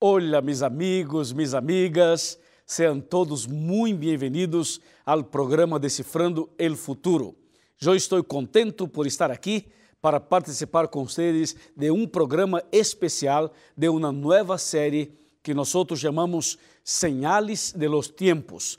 Olá, meus amigos, minhas amigas, sejam todos muito bem-vindos ao programa Decifrando el Futuro. Eu estou contento por estar aqui para participar com vocês de um programa especial de uma nova série que nós chamamos Señales de los Tiempos.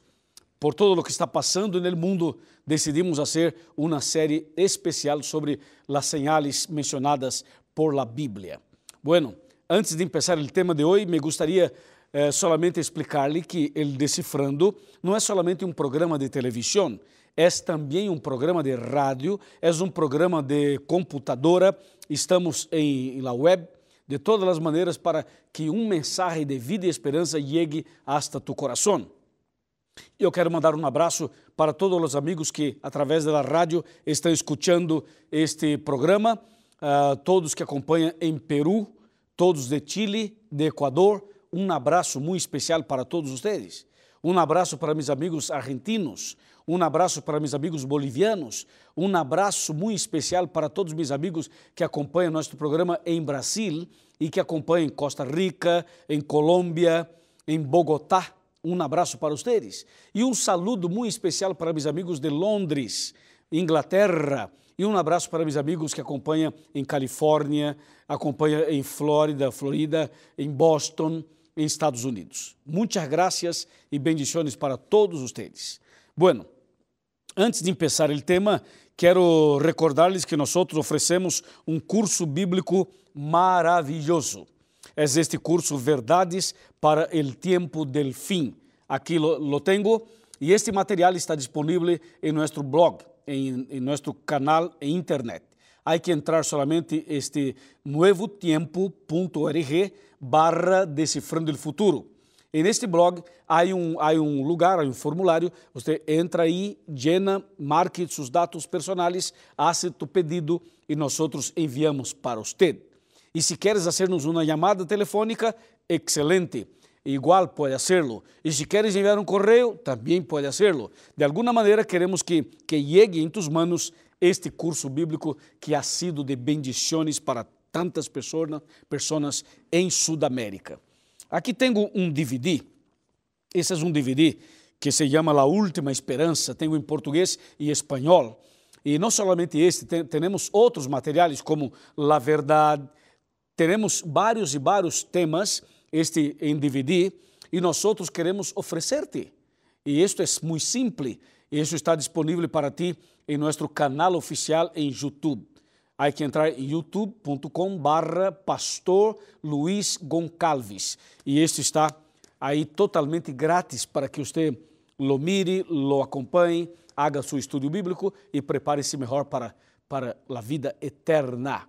Por todo o que está passando no mundo, decidimos fazer uma série especial sobre as señales mencionadas por la Bíblia. Bueno, antes de começar o tema de hoje, me gostaria eh, solamente explicar-lhe que o Decifrando não é solamente um programa de televisão, é também um programa de rádio, é um programa de computadora, estamos em la web, de todas as maneiras para que um mensagem de vida e esperança chegue hasta tu coração. Eu quero mandar um abraço para todos os amigos que, através da rádio, estão escutando este programa, uh, todos que acompanham em Peru, todos de Chile, de Equador. Um abraço muito especial para todos vocês. Um abraço para meus amigos argentinos, um abraço para meus amigos bolivianos, um abraço muito especial para todos meus amigos que acompanham nosso programa em Brasil e que acompanham em Costa Rica, em Colômbia, em Bogotá. Um abraço para vocês. E um saludo muito especial para meus amigos de Londres, Inglaterra. E um abraço para meus amigos que acompanham em Califórnia, acompanham em Flórida, Florida, em Boston, em Estados Unidos. Muitas graças e bendições para todos vocês. Bueno, antes de começar o tema, quero recordar-lhes que nós oferecemos um curso bíblico maravilhoso es este curso Verdades para el Tiempo del Fin. Aquí lo, lo tengo y este material está disponible en nuestro blog, en nuestro canal en internet. Hay que entrar solamente este nuevotiempo.org barra Decifrando el Futuro. En este blog hay un, hay un lugar, hay un formulario, usted entra ahí, llena, marque sus datos personales, hace tu pedido y nosotros enviamos para usted. E se queres hacernos uma chamada telefônica, excelente. Igual pode hacerlo. E se queres enviar um correio, também pode hacerlo. De alguma maneira, queremos que, que llegue em tus manos este curso bíblico que ha sido de bendições para tantas pessoas, pessoas em Sudamérica. Aqui tenho um DVD. Esse é um DVD que se chama La Última Esperança. Tenho em português e espanhol. E não somente este, temos outros materiais como La Verdade, teremos vários e vários temas este em DVD e nós outros queremos oferecer-te. E isto é muito simples. Isso está disponível para ti em nosso canal oficial em YouTube. Há que entrar em youtube.com barra pastor Luiz Goncalves. E este está aí totalmente grátis para que você lo mire, lo acompanhe, haga seu estudo bíblico e prepare-se melhor para, para a vida eterna.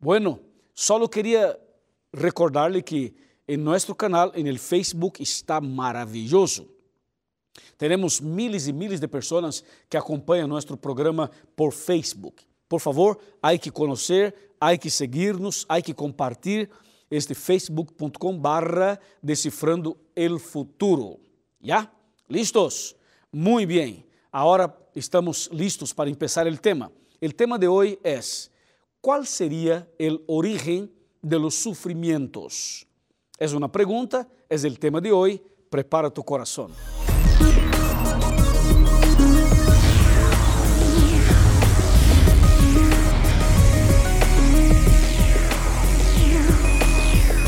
Bueno, Solo queria recordar-lhe que em nosso canal, em el Facebook, está maravilhoso. Temos miles e miles de pessoas que acompanham nosso programa por Facebook. Por favor, há que conhecer, há que seguir-nos, há que compartilhar este facebook.com barra decifrando el futuro. ¿Ya? ¿Listos? Muy bien. Ahora estamos listos para empezar el tema. El tema de hoy es ¿Cuál sería el origen de los sufrimientos? Es una pregunta, es el tema de hoy. Prepara tu corazón.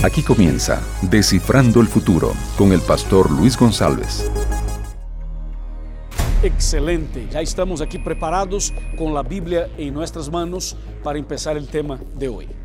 Aquí comienza Descifrando el Futuro con el pastor Luis González. Excelente, já estamos aqui preparados com a Bíblia em nossas mãos para começar o tema de hoje.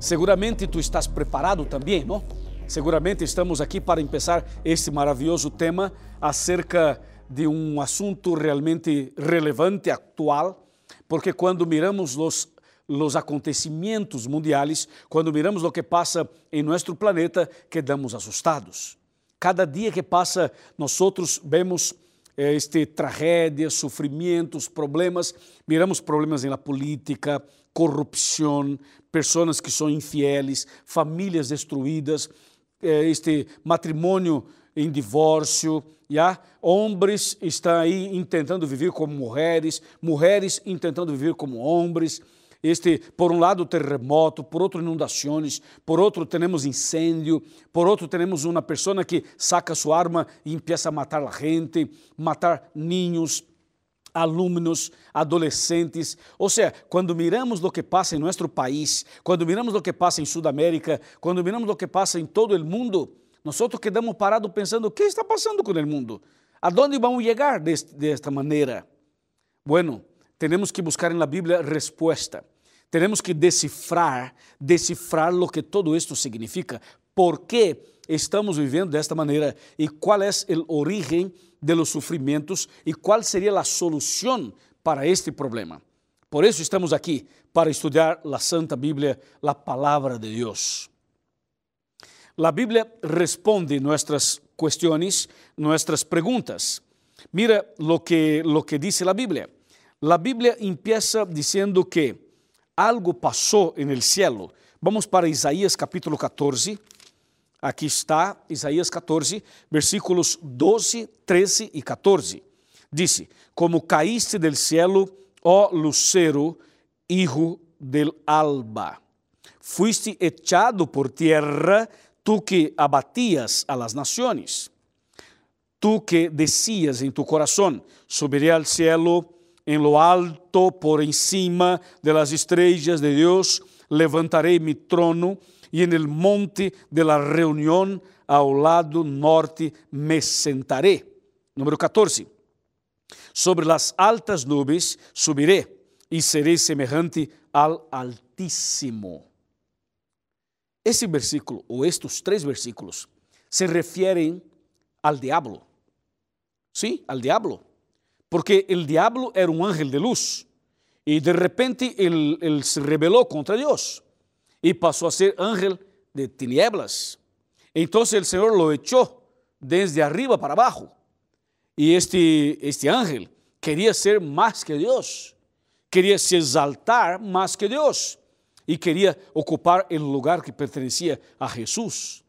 Seguramente tu estás preparado também, não? Seguramente estamos aqui para começar este maravilhoso tema acerca de um assunto realmente relevante, atual, porque quando miramos os los acontecimentos mundiais, quando miramos o que passa em nosso planeta, quedamos assustados. Cada dia que passa, nós vemos é, este, tragédias, sofrimentos, problemas. Miramos problemas na política, corrupção, pessoas que são infieles, famílias destruídas, é, este matrimônio em divórcio, já? homens estão aí tentando viver como mulheres, mulheres tentando viver como homens, Este, por um lado, terremoto, por outro, inundações, por outro, temos incêndio, por outro, temos uma pessoa que saca sua arma e empieza a matar a gente, matar ninhos, alunos, adolescentes. Ou seja, quando miramos o que passa em nosso país, quando miramos o que passa em Sudamérica, quando miramos o que passa em todo o mundo, nós quedamos parados pensando: o que está passando com o mundo? ¿Aonde vamos chegar desta maneira? Bueno, temos que buscar na Bíblia resposta. Temos que decifrar, decifrar o que todo isto significa. Por que estamos vivendo desta maneira e qual é o origen de los sofrimentos e qual seria a solução para este problema. Por isso estamos aqui para estudar a Santa Bíblia, a palavra de Deus. A Bíblia responde nossas questões, nossas perguntas. Mira lo que, lo que dice la Biblia. La Biblia empieza diciendo que algo pasó en el cielo. Vamos para Isaías capítulo 14. Aqui está Isaías 14, versículos 12, 13 e 14. Dice: Como caíste del cielo, ó lucero, hijo del alba. Fuiste echado por tierra tú que abatías a las naciones, tú que decías en tu corazón, subiré al cielo en lo alto por encima de las estrellas de Dios, levantaré mi trono y en el monte de la reunión ao lado norte me sentaré. Número 14. Sobre las altas nubes subiré y seré semejante al Altísimo. Esse versículo, ou estes três versículos, se referem al diablo. Sí, al diablo. Porque el diablo era un ángel de luz y de repente él se rebeló contra Dios y pasó a ser ángel de tinieblas. Entonces el Señor lo echó desde arriba para abajo. Y este, este ángel quería ser más que Dios, quería se exaltar más que Dios e queria ocupar o lugar que pertencia a Jesus.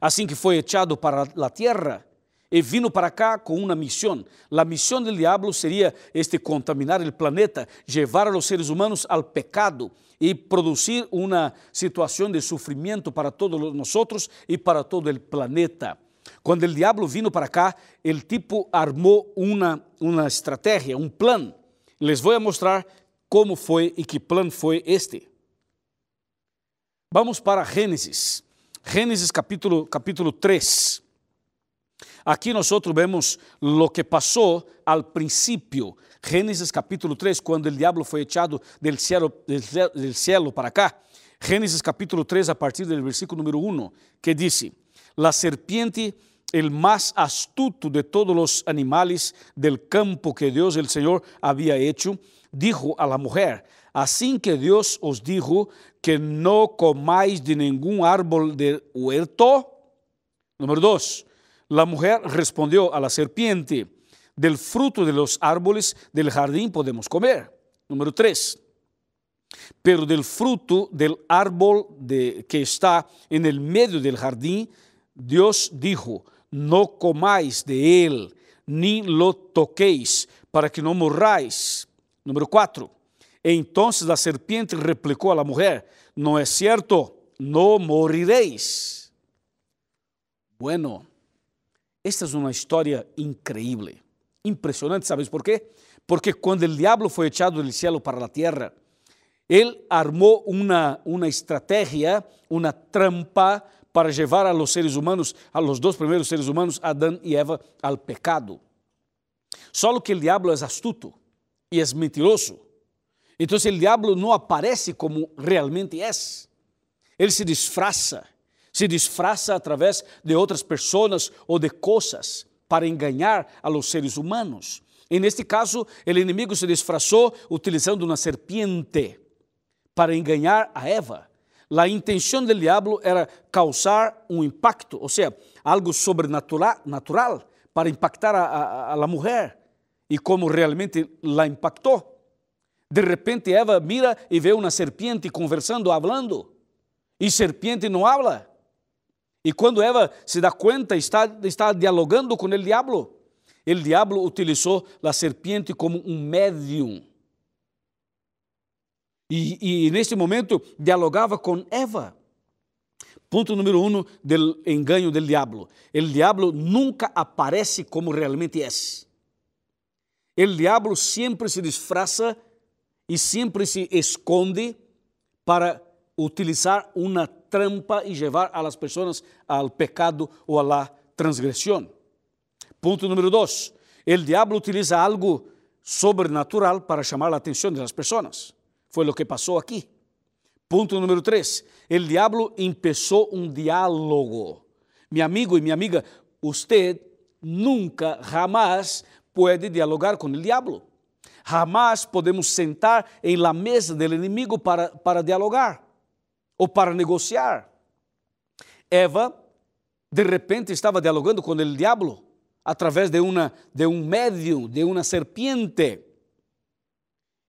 Assim que foi echado para a terra e vindo para cá com uma missão. A missão do diabo seria este contaminar o planeta, levar a los seres humanos ao pecado e produzir uma situação de sofrimento para todos nós e para todo o planeta. Quando o diabo vindo para cá, o tipo armou uma, uma estratégia, um plano. Les vou mostrar como foi e que plano foi este. Vamos para Gênesis. Gênesis capítulo, capítulo 3. Aqui nós vemos o que passou ao princípio. Gênesis capítulo 3, quando o diabo foi echado del cielo, del cielo para cá. Gênesis capítulo 3, a partir do versículo número 1, que diz: La serpiente, el más astuto de todos los animales del campo que Dios el Señor había hecho, dijo a la mujer, Assim que Deus os dijo que não comáis de nenhum árbol de huerto. Número dois, la mujer respondió a la serpiente, del fruto de los árboles del jardín podemos comer. Número tres, pero del fruto del árbol de, que está en el medio del jardín, Dios dijo, no comáis de él, ni lo toquéis, para que no morráis. Número cuatro, Entonces la serpiente replicó a la mujer, no es cierto, no moriréis. Bueno, esta es una historia increíble, impresionante, ¿sabes por qué? Porque cuando el diablo fue echado del cielo para la tierra, él armó una, una estrategia, una trampa para llevar a los seres humanos, a los dos primeros seres humanos, Adán y Eva, al pecado. Solo que el diablo es astuto y es mentiroso. Então, o diabo não aparece como realmente é. Ele se disfraça, se disfraça através de outras pessoas ou de coisas para enganar a los seres humanos. E neste caso, o inimigo se disfrazou utilizando uma serpiente para enganar a Eva. A intenção do diabo era causar um impacto, ou seja, algo sobrenatural natural, para impactar a, a, a mulher. E como realmente la impactou. De repente Eva mira e vê uma serpiente conversando, hablando, e serpiente não habla. E quando Eva se dá conta, está, está dialogando com o diabo. O diabo utilizou a serpiente como um médium. E, e neste momento dialogava com Eva. Ponto número um do engano do diabo. O diabo nunca aparece como realmente é. O diabo sempre se disfraza e sempre se esconde para utilizar uma trampa e levar a las pessoas ao pecado ou la transgressão. Ponto número dois. O diabo utiliza algo sobrenatural para chamar a atenção das pessoas. Foi o que passou aqui. Ponto número 3. El diablo empezó un diálogo. Mi amigo y mi amiga, usted nunca, jamás puede dialogar con el diablo. Jamás podemos sentar em la mesa del inimigo para, para dialogar ou para negociar. Eva, de repente, estava dialogando com o diabo através de, uma, de um médium, de uma serpiente.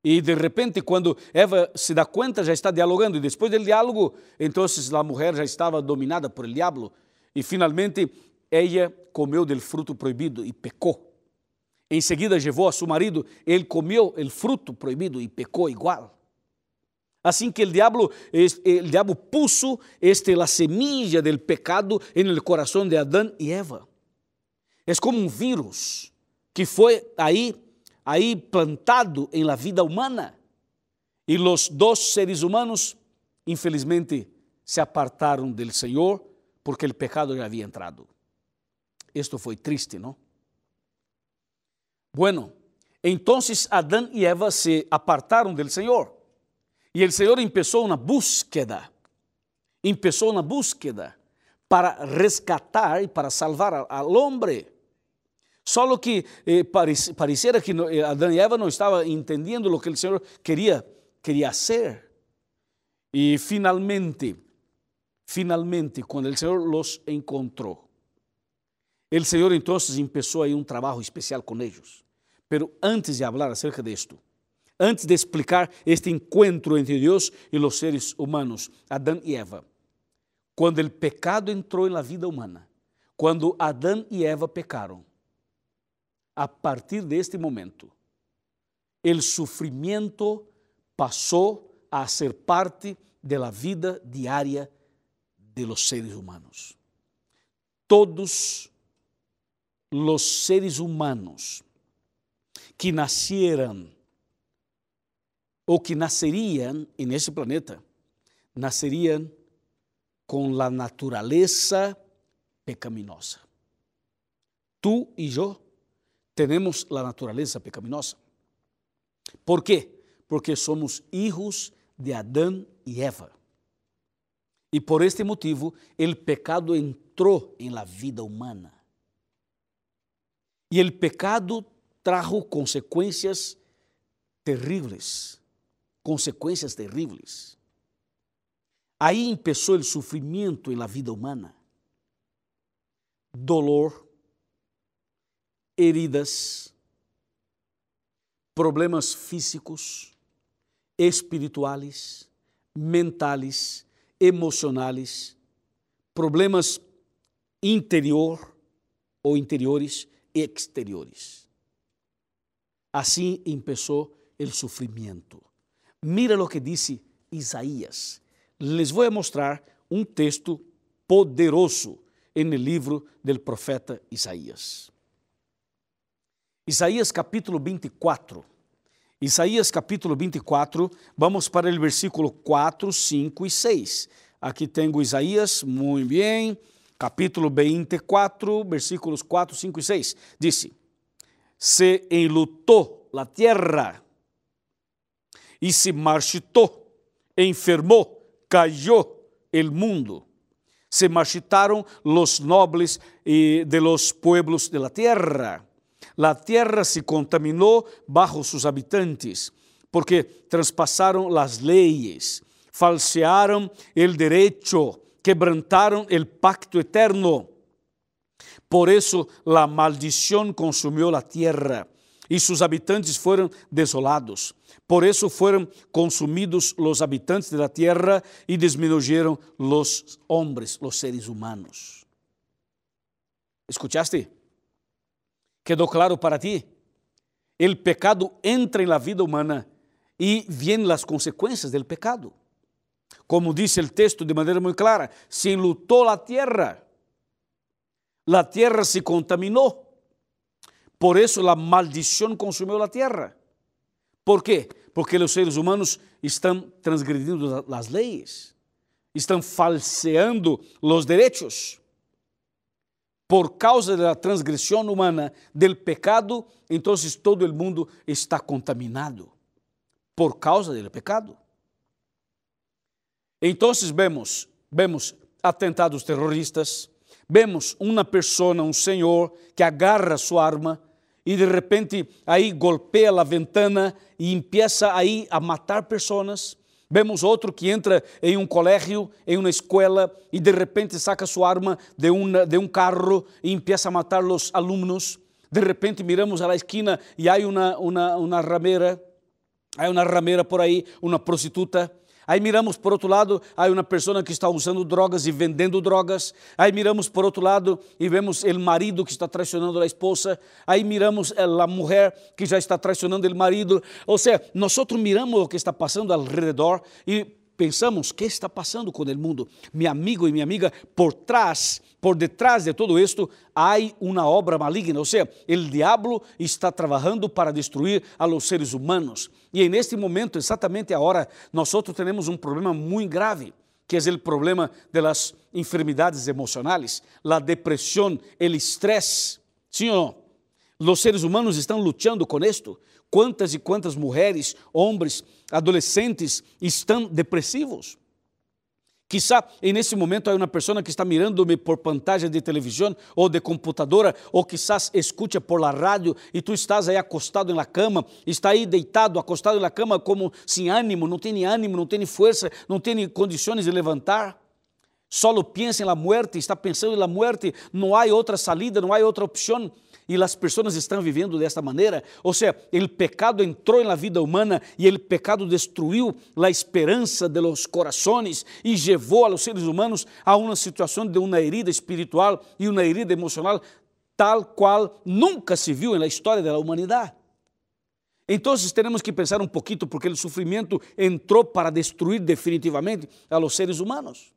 E de repente, quando Eva se dá conta, já está dialogando. E depois do diálogo, então a mulher já estava dominada por el diabo. E finalmente, ela comeu del fruto proibido e pecou. Em seguida, levou a seu marido, ele comeu o fruto proibido e pecou igual. Assim que o diabo, o diabo puso este, la semilla del pecado en el corazón de Adán y Eva. É como um vírus que foi aí aí plantado em la vida humana. E os dois seres humanos, infelizmente, se apartaram do Senhor porque o pecado já havia entrado. Isto foi triste, não? Bueno, entonces Adán e Eva se apartaram do Senhor. E o Senhor começou uma búsqueda, começou uma búsqueda para rescatar e para salvar al homem. Só que eh, pareciera que eh, Adão e Eva não estavam entendendo o que o Senhor queria, queria hacer. E finalmente, finalmente, quando o Senhor los encontrou, o Senhor então começou aí um trabalho especial com eles. Pero antes de falar acerca de esto, antes de explicar este encontro entre Deus e os seres humanos, Adão e Eva, quando o pecado entrou na vida humana, quando Adão e Eva pecaram, a partir de este momento, el sufrimiento pasó a ser parte de la vida diaria de los seres humanos. Todos los seres humanos que nacieran o que nacerían en ese planeta, nacerían con la naturaleza pecaminosa. Tú y yo tenemos la naturaleza pecaminosa. ¿Por qué? Porque somos hijos de Adán y Eva. Y por este motivo, el pecado entró en la vida humana. Y el pecado trajo consecuencias terribles, consecuencias terribles. Ahí empezó el sufrimiento en la vida humana. Dolor, heridas, problemas físicos, espirituais, mentais, emocionais, problemas interior ou interiores e exteriores. Assim começou o sofrimento. Mira o que disse Isaías. Les vou mostrar um texto poderoso no livro do profeta Isaías. Isaías capítulo 24. Isaías capítulo 24, vamos para o versículo 4, 5 e 6. Aqui tenho Isaías, muito bem, capítulo 24, versículos 4, 5 e 6. Disse: Se enlutou a terra e se marchitou, enfermou, caiu el mundo. Se marchitaram los nobles de los pueblos de la tierra La tierra se contaminó bajo sus habitantes, porque traspasaron las leyes, falsearon el derecho, quebrantaron el pacto eterno. Por eso la maldición consumió la tierra y sus habitantes fueron desolados. Por eso fueron consumidos los habitantes de la tierra y disminuyeron los hombres, los seres humanos. ¿Escuchaste? Quedou claro para ti? O pecado entra na vida humana y vienen las consecuencias del pecado. Como dice el texto de manera muy clara, se enlutó la tierra, la tierra se contaminó, por eso la maldición consumió la tierra. ¿Por qué? Porque los seres humanos están transgrediendo las leyes, están falseando los derechos. Por causa da transgressão humana, del pecado, então todo o mundo está contaminado. Por causa do pecado. Então vemos, vemos atentados terroristas, vemos uma pessoa, um senhor, que agarra sua arma e de repente aí golpea a ventana e empieza aí a matar pessoas. Vemos outro que entra em um colégio, em uma escola, e de repente saca sua arma de, uma, de um carro e empieza a matar os alunos. De repente miramos la esquina e há uma, uma, uma rameira, há uma rameira por aí, uma prostituta Aí miramos por outro lado, há uma pessoa que está usando drogas e vendendo drogas. Aí miramos por outro lado e vemos o marido que está traicionando a esposa. Aí miramos a mulher que já está traicionando o marido. Ou seja, nós miramos o que está passando ao redor e pensamos, que está passando com o mundo? Meu amigo e minha amiga, por trás, por detrás de todo isto, há uma obra maligna, ou seja, o diabo está trabalhando para destruir a los seres humanos. E neste momento, exatamente agora, nós temos um problema muito grave, que é o problema das enfermidades emocionais, a depressão, o estresse. Sim ou não? Os seres humanos estão lutando com isto. Quantas e quantas mulheres, homens, adolescentes estão depressivos? Quizá nesse momento há uma pessoa que está mirando-me por pantalla de televisão ou de computadora, ou quizás escucha por la rádio e tu estás aí acostado na cama, está aí deitado, acostado na cama como sem ânimo, não tem ânimo, não tem força, não tem condições de levantar. Solo pensa em la muerte, está pensando em la muerte, não há outra salida, não há outra e as pessoas estão vivendo desta maneira. Ou seja, o pecado entrou na vida humana e o pecado destruiu a esperança de los corazones e levou a los seres humanos a uma situação de uma herida espiritual e uma herida emocional tal qual nunca se viu na história da humanidade. Então, temos que pensar um pouquinho, porque o sofrimento entrou para destruir definitivamente a los seres humanos.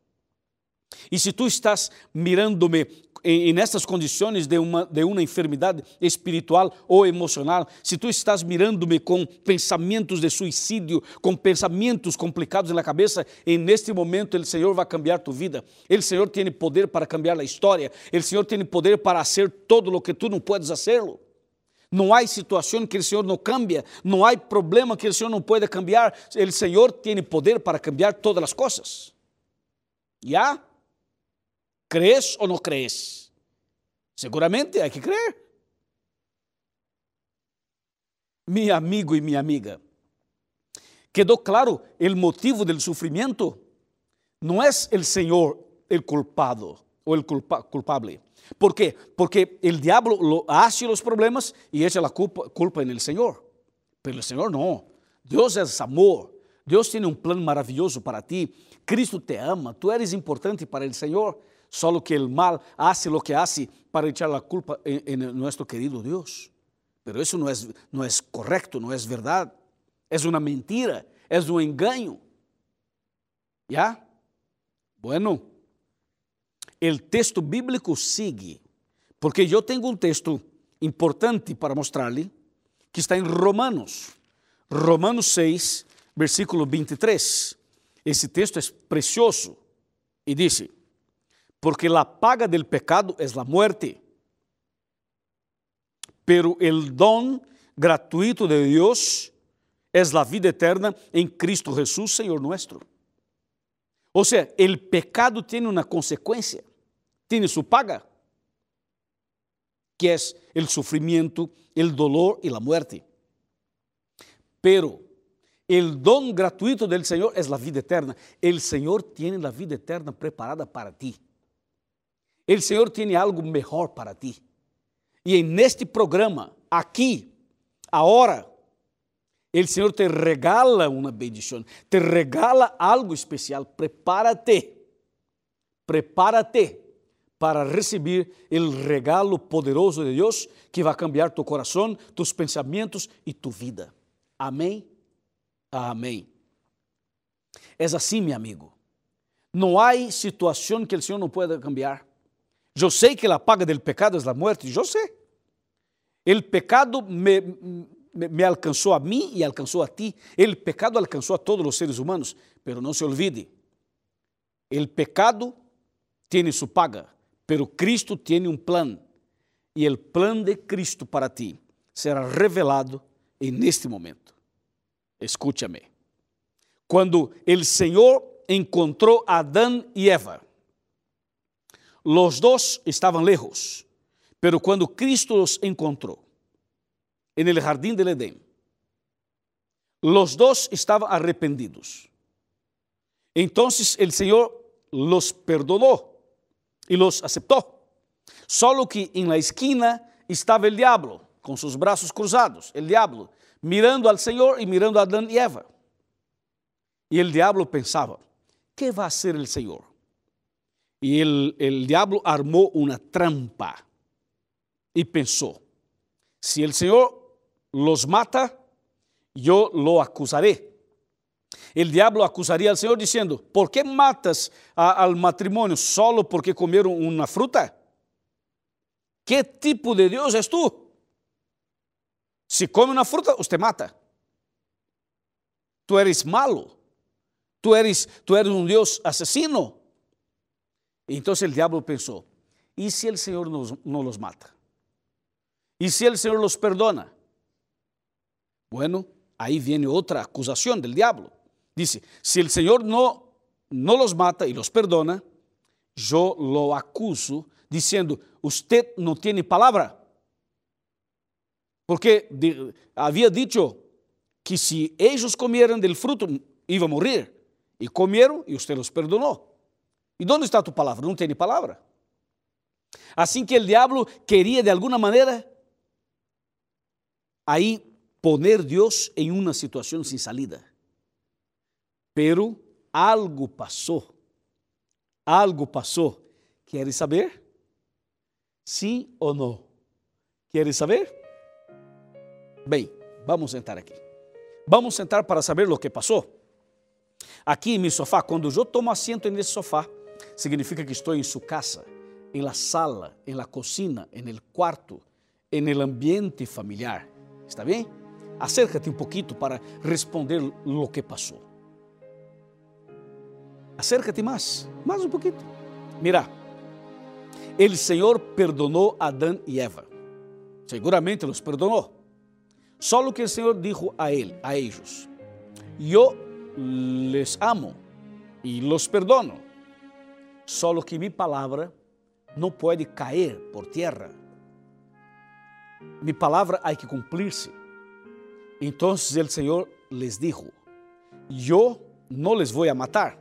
E se tu estás mirando-me em essas condições de uma, de uma enfermidade espiritual ou emocional, se tu estás mirando-me com pensamentos de suicídio, com pensamentos complicados na cabeça, e neste momento o Senhor vai cambiar tu vida. O Senhor tem poder para cambiar a história. O Senhor tem poder para fazer todo o que tu não podes hacerlo. Não há situação que o Senhor não cambia, não há problema que o Senhor não pode cambiar. O Senhor tem poder para cambiar todas as coisas. Já? ¿Crees o no crees? Seguramente hay que creer. Mi amigo y mi amiga, quedó claro el motivo del sufrimiento. No es el Señor el culpado o el culpa, culpable. ¿Por qué? Porque el diablo lo hace problemas y echa la culpa, culpa en el Señor. Pero no. Dios es amor. Dios tiene un plan maravilloso para ti. Cristo te ama. Tú eres importante para el Señor. Solo que el mal hace lo que hace para echar la culpa en, nuestro querido Dios. Pero eso no es, no es correcto, no es verdad. Es una mentira, es un engaño. ¿Ya? Bueno, el texto bíblico sigue, porque yo tengo un texto importante para mostrarle, que está en Romanos, Romanos 6, versículo 23. Esse texto é precioso e diz: porque la paga del pecado es la muerte. Pero el don gratuito de Dios es la vida eterna en Cristo Jesús, Señor nuestro. O sea, el pecado tiene una consecuencia, tiene su paga, que es el sufrimiento, el dolor y la muerte. Pero el don gratuito del Señor es la vida eterna. El Señor tiene la vida eterna preparada para ti. O Senhor tem algo melhor para ti. E neste programa, aqui, agora, o Senhor te regala uma bendição, te regala algo especial. Prepárate, prepárate para receber o regalo poderoso de Deus que vai cambiar tu coração, tus pensamentos e tu vida. Amém? Amém. É assim, meu amigo. Não há situação que o Senhor não pueda cambiar. Eu sei que a paga do pecado é a morte, eu sei. O pecado me, me, me a mim e alcançou a ti. O pecado alcançou a todos os seres humanos, pero não se olvide. O pecado tem sua paga, pero Cristo tem um plano. E o plano de Cristo para ti será revelado neste momento. Escúchame. Quando o Senhor encontrou Adão e Eva, os dois estavam lejos, pero quando Cristo os encontrou, en el jardín del Edén, los dos estavam arrependidos. Entonces el Señor los perdonó y los aceptó. Solo que en la esquina estava el diablo, com seus braços cruzados, el diablo, mirando al Senhor e mirando a Adão e Eva. E el diablo pensava: que vai ser o Senhor? E el, el diablo armou uma trampa e pensou: se el Senhor los mata, yo lo acusaré. El diablo acusaría al Señor diciendo, ¿por qué matas al matrimonio solo porque comieron una fruta? ¿Qué tipo de Dios es tú? Si come una fruta, usted mata. Tú eres malo. Tú eres, tú eres un Dios asesino. Entonces el diablo pensó, ¿y si el Señor no, los mata? ¿Y si el Señor los perdona? Bueno, ahí viene otra acusación del diablo. Dice, si el Señor no, no los mata y los perdona, yo lo acuso diciendo, usted no tiene palabra. Porque había dicho que si ellos comieran del fruto, iba a morir. Y comieron y usted los perdonó. ¿Y dónde está tu palabra? No tiene palabra. Así que el diablo quería de alguna manera ahí poner Deus em uma situação sem salida. Pero algo passou. Algo passou. Queres saber? Sim ou não? Queres saber? Bem, vamos sentar aqui. Vamos sentar para saber o que passou. Aqui em meu sofá, quando eu tomo assento nesse sofá, significa que estou em sua casa, em la sala, em la cocina, em el quarto, em el ambiente familiar. Está bem? Acércate um pouquinho para responder lo que passou. Acércate mais, mais um pouquinho. Mira, o Senhor perdonou Adão e Eva. Seguramente los. Só que o Senhor dijo a ele, a eles: Eu les amo e los perdono. Só que minha palavra não pode cair por terra. Minha palavra há que cumprir-se. Entonces el Señor les dijo, yo no les voy a matar,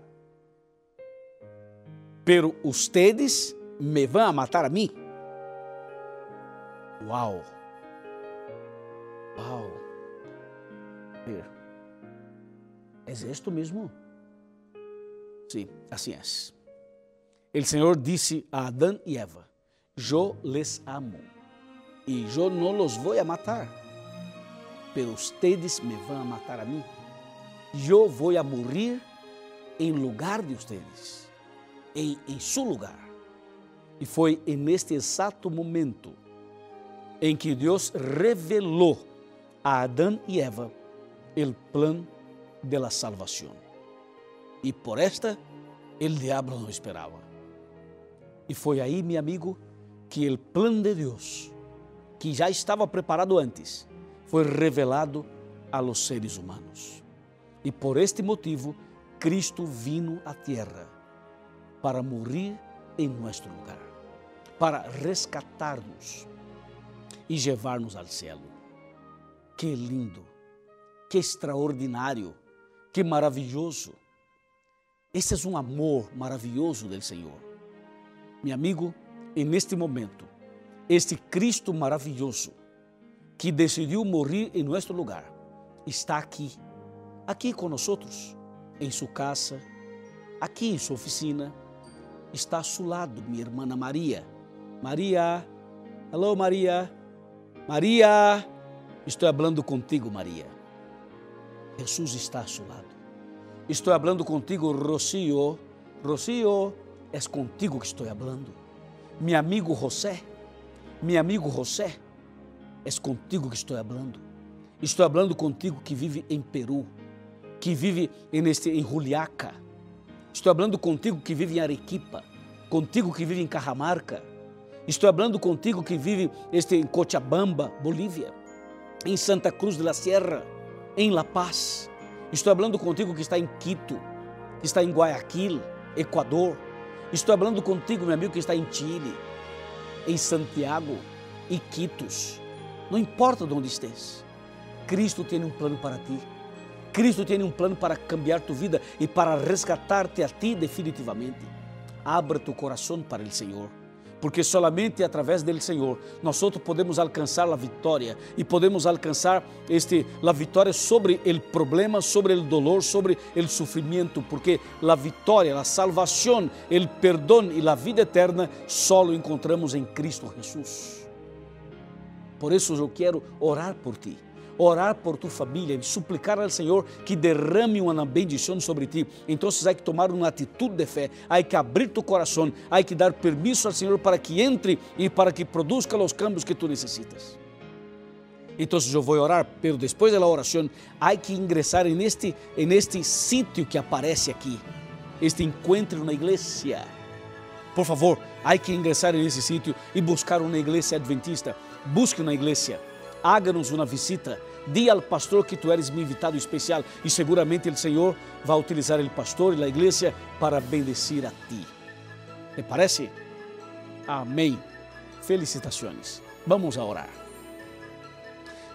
pero ustedes me a matar a mí. Wow. Wow. Mira. ¿Es esto mismo? Sí, así es. El Señor dice a Adán y Eva, yo les amo y yo no los voy a matar pero ustedes me vão a matar a mim. Eu vou a morrer em lugar de ustedes, em, em seu lugar. E foi neste exato momento em que Deus revelou a Adão e Eva o plano de la salvação. E por esta, o diabo não esperava. E foi aí, meu amigo, que o plano de Deus, que já estava preparado antes, foi revelado a los seres humanos. E por este motivo, Cristo vino à terra para morrer em nosso lugar, para rescatar-nos e levar-nos ao céu. Que lindo, que extraordinário, que maravilhoso. Esse é um amor maravilhoso do Senhor. Meu amigo, neste momento, este Cristo maravilhoso que decidiu morrer em nosso lugar, está aqui, aqui conosco, em sua casa, aqui em sua oficina, está a seu lado minha irmã Maria. Maria, alô Maria, Maria, estou falando contigo, Maria. Jesus está a seu lado. Estou falando contigo, Rocío. Rocío, é contigo que estou falando. Meu amigo José, meu amigo José, é contigo que estou falando. Estou falando contigo que vive em Peru, que vive em, Juliaca. Estou falando contigo que vive em Arequipa, contigo que vive em Cajamarca. Estou falando contigo que vive este, em Cochabamba, Bolívia, em Santa Cruz de la Sierra, em La Paz. Estou falando contigo que está em Quito, que está em Guayaquil, Equador. Estou falando contigo, meu amigo, que está em Chile, em Santiago, e Quitos. Não importa de onde estés, Cristo tem um plano para ti. Cristo tem um plano para cambiar tu vida e para resgatar-te a ti definitivamente. Abra tu coração para o Senhor porque solamente através do Senhor nós podemos alcançar a vitória e podemos alcançar este a vitória sobre o problema, sobre o dolor, sobre o sofrimento, porque a vitória, a salvação, o perdão e a vida eterna só encontramos em Cristo Jesus. Por isso eu quero orar por ti orar por tu família e suplicar ao Senhor que derrame uma bendição sobre ti. Então, há que tomar uma atitude de fé, há que abrir tu coração, há que dar permisso ao Senhor para que entre e para que produza os cambios que tu necessitas. Então, eu vou orar, pero depois da oração, há que ingressar en este sítio que aparece aqui, este encontro na igreja. Por favor, há que ingressar nesse sítio e buscar uma igreja adventista. Busque uma igreja háganos uma visita, di ao pastor que tu eres meu invitado especial e seguramente o Senhor vai utilizar o pastor e a igreja para bendecir a ti. ¿Te parece? Amém. Felicitações. Vamos a orar.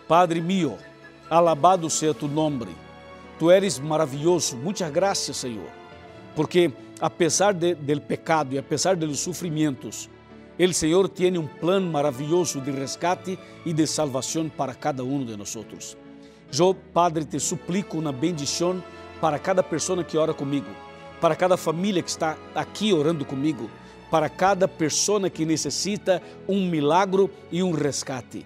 Padre mío, alabado seja tu nome. Tu eres maravilhoso. Muitas graças, Senhor. Porque apesar de, del pecado e apesar de los sofrimentos, El Senhor tem um plano maravilhoso de resgate e de salvação para cada um de nós. Eu, Padre, te suplico uma bendição para cada pessoa que ora comigo, para cada família que está aqui orando comigo, para cada pessoa que necessita um milagro e um resgate.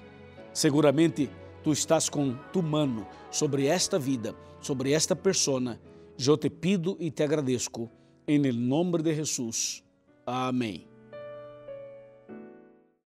Seguramente tu estás com tu mano sobre esta vida, sobre esta pessoa. Eu te pido e te agradeço, em nome de Jesus. Amém.